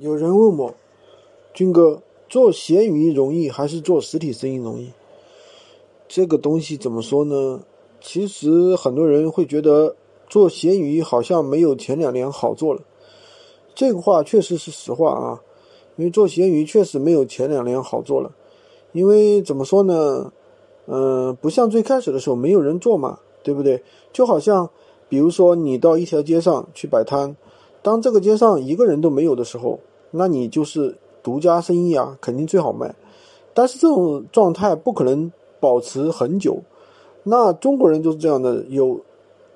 有人问我，军哥，做闲鱼容易还是做实体生意容易？这个东西怎么说呢？其实很多人会觉得做闲鱼好像没有前两年好做了。这个话确实是实话啊，因为做闲鱼确实没有前两年好做了。因为怎么说呢？嗯，不像最开始的时候没有人做嘛，对不对？就好像，比如说你到一条街上去摆摊。当这个街上一个人都没有的时候，那你就是独家生意啊，肯定最好卖。但是这种状态不可能保持很久。那中国人就是这样的，有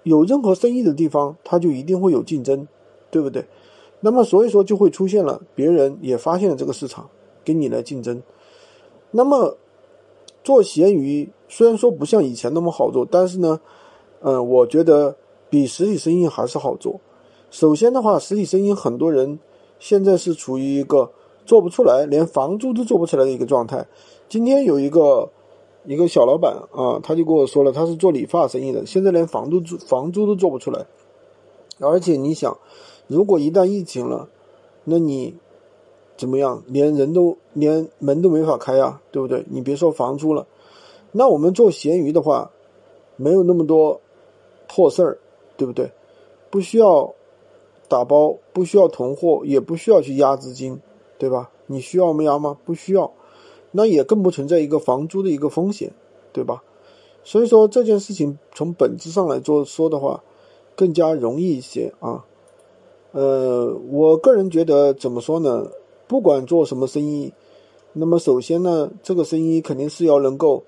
有任何生意的地方，他就一定会有竞争，对不对？那么所以说就会出现了，别人也发现了这个市场，跟你来竞争。那么做闲鱼虽然说不像以前那么好做，但是呢，嗯，我觉得比实体生意还是好做。首先的话，实体生意很多人现在是处于一个做不出来，连房租都做不出来的一个状态。今天有一个一个小老板啊，他就跟我说了，他是做理发生意的，现在连房租房租都做不出来。而且你想，如果一旦疫情了，那你怎么样？连人都连门都没法开呀，对不对？你别说房租了，那我们做闲鱼的话，没有那么多破事儿，对不对？不需要。打包不需要囤货，也不需要去压资金，对吧？你需要我们压吗？不需要，那也更不存在一个房租的一个风险，对吧？所以说这件事情从本质上来做说的话，更加容易一些啊。呃，我个人觉得怎么说呢？不管做什么生意，那么首先呢，这个生意肯定是要能够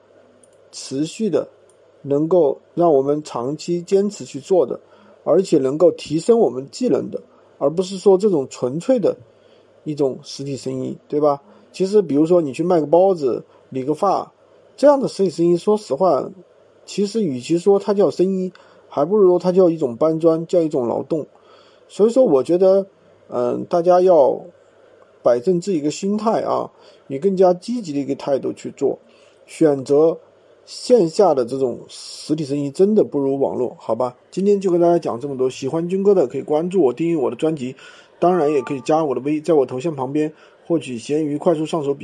持续的，能够让我们长期坚持去做的。而且能够提升我们技能的，而不是说这种纯粹的一种实体生意，对吧？其实，比如说你去卖个包子、理个发，这样的实体生意，说实话，其实与其说它叫生意，还不如说它叫一种搬砖，叫一种劳动。所以说，我觉得，嗯，大家要摆正自己一个心态啊，以更加积极的一个态度去做，选择。线下的这种实体生意真的不如网络，好吧？今天就跟大家讲这么多。喜欢军哥的可以关注我，订阅我的专辑，当然也可以加我的微，在我头像旁边获取闲鱼快速上手笔。